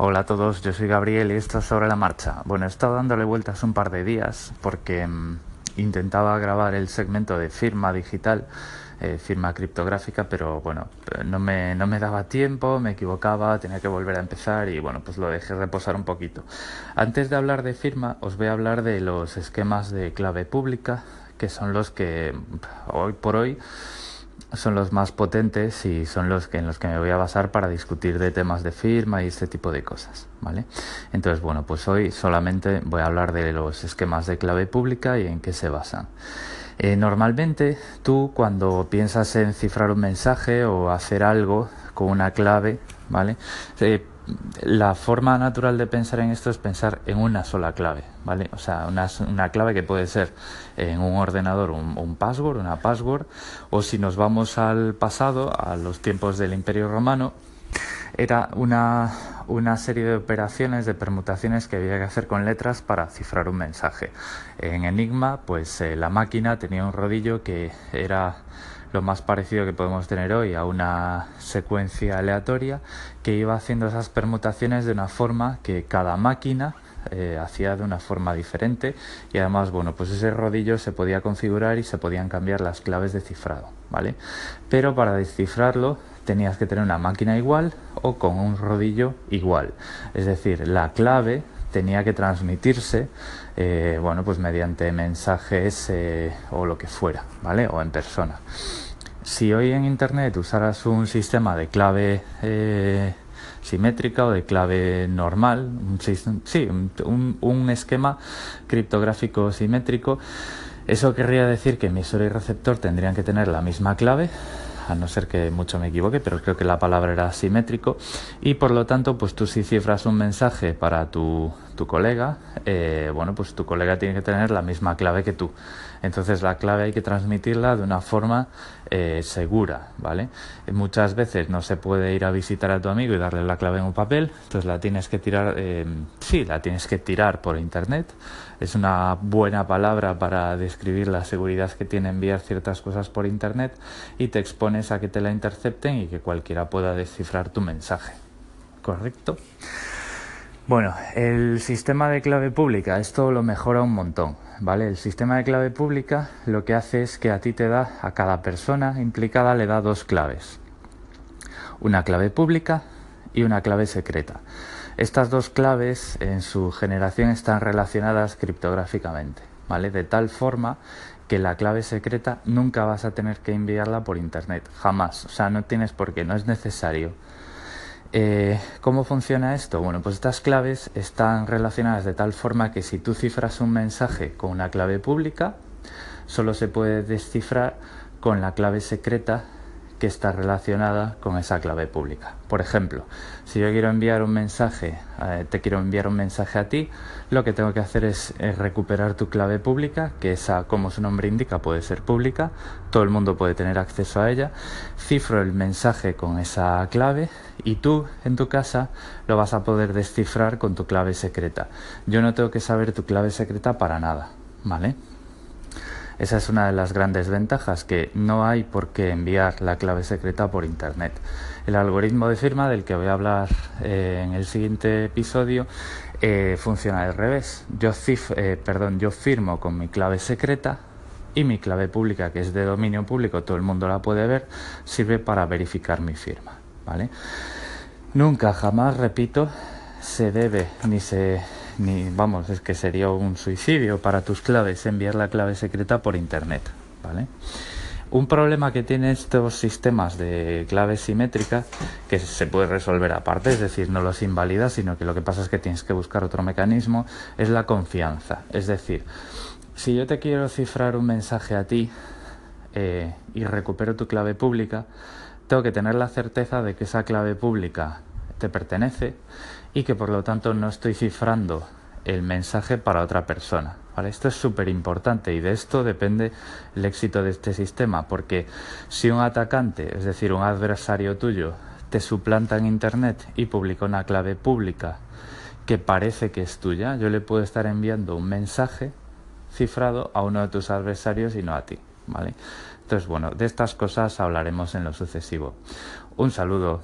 Hola a todos, yo soy Gabriel y esto es sobre la marcha. Bueno, he estado dándole vueltas un par de días porque mm, intentaba grabar el segmento de firma digital, eh, firma criptográfica, pero bueno, no me, no me daba tiempo, me equivocaba, tenía que volver a empezar y bueno, pues lo dejé reposar un poquito. Antes de hablar de firma, os voy a hablar de los esquemas de clave pública, que son los que hoy por hoy son los más potentes y son los que en los que me voy a basar para discutir de temas de firma y este tipo de cosas, ¿vale? Entonces, bueno, pues hoy solamente voy a hablar de los esquemas de clave pública y en qué se basan. Eh, normalmente tú cuando piensas en cifrar un mensaje o hacer algo con una clave, ¿vale? Eh, la forma natural de pensar en esto es pensar en una sola clave, ¿vale? O sea, una, una clave que puede ser en un ordenador un, un, password, una password, o si nos vamos al pasado, a los tiempos del Imperio Romano, era una, una serie de operaciones, de permutaciones que había que hacer con letras para cifrar un mensaje. En Enigma, pues eh, la máquina tenía un rodillo que era lo más parecido que podemos tener hoy a una secuencia aleatoria que iba haciendo esas permutaciones de una forma que cada máquina eh, hacía de una forma diferente y además bueno pues ese rodillo se podía configurar y se podían cambiar las claves de cifrado vale pero para descifrarlo tenías que tener una máquina igual o con un rodillo igual. Es decir la clave tenía que transmitirse eh, bueno pues mediante mensajes eh, o lo que fuera vale o en persona. Si hoy en internet usaras un sistema de clave simétrica o de clave normal un, sí un, un esquema criptográfico simétrico. Eso querría decir que emisor y receptor tendrían que tener la misma clave a no ser que mucho me equivoque, pero creo que la palabra era simétrico. Y por lo tanto, pues tú si cifras un mensaje para tu, tu colega, eh, bueno, pues tu colega tiene que tener la misma clave que tú. Entonces la clave hay que transmitirla de una forma eh, segura, ¿vale? Muchas veces no se puede ir a visitar a tu amigo y darle la clave en un papel, entonces la tienes que tirar, eh, sí, la tienes que tirar por internet. Es una buena palabra para describir la seguridad que tiene enviar ciertas cosas por internet y te expones a que te la intercepten y que cualquiera pueda descifrar tu mensaje. ¿Correcto? Bueno, el sistema de clave pública, esto lo mejora un montón, ¿vale? El sistema de clave pública lo que hace es que a ti te da, a cada persona implicada le da dos claves. Una clave pública y una clave secreta. Estas dos claves en su generación están relacionadas criptográficamente, ¿vale? De tal forma que la clave secreta nunca vas a tener que enviarla por internet, jamás. O sea, no tienes por qué, no es necesario. Eh, ¿Cómo funciona esto? Bueno, pues estas claves están relacionadas de tal forma que si tú cifras un mensaje con una clave pública, solo se puede descifrar con la clave secreta que está relacionada con esa clave pública. Por ejemplo, si yo quiero enviar un mensaje, eh, te quiero enviar un mensaje a ti, lo que tengo que hacer es, recuperar tu clave pública, que esa, como su nombre indica, puede ser pública, todo el mundo puede tener acceso a ella, cifro el mensaje con esa clave y tú en tu casa lo vas a poder descifrar con tu clave secreta. Yo no tengo que saber tu clave secreta para nada, ¿vale? Esa es una de las grandes ventajas, que no hay por qué enviar la clave secreta por Internet. El algoritmo de firma del que voy a hablar eh, en el siguiente episodio eh, funciona al revés. Yo, eh, perdón, yo firmo con mi clave secreta y mi clave pública, que es de dominio público, todo el mundo la puede ver, sirve para verificar mi firma. ¿vale? Nunca, jamás, repito, se debe ni se ni vamos, es que sería un suicidio para tus claves enviar la clave secreta por internet, ¿vale? Un problema que tienen estos sistemas de clave simétrica que se puede resolver aparte, es decir, no los invalida, sino que lo que pasa es que tienes que buscar otro mecanismo, es la confianza. Es decir, si yo te quiero cifrar un mensaje a ti eh, y recupero tu clave pública, tengo que tener la certeza de que esa clave pública te pertenece y que por lo tanto no estoy cifrando el mensaje para otra persona. ¿vale? Esto es súper importante y de esto depende el éxito de este sistema, porque si un atacante, es decir, un adversario tuyo, te suplanta en Internet y publica una clave pública que parece que es tuya, yo le puedo estar enviando un mensaje cifrado a uno de tus adversarios y no a ti. ¿vale? Entonces, bueno, de estas cosas hablaremos en lo sucesivo. Un saludo.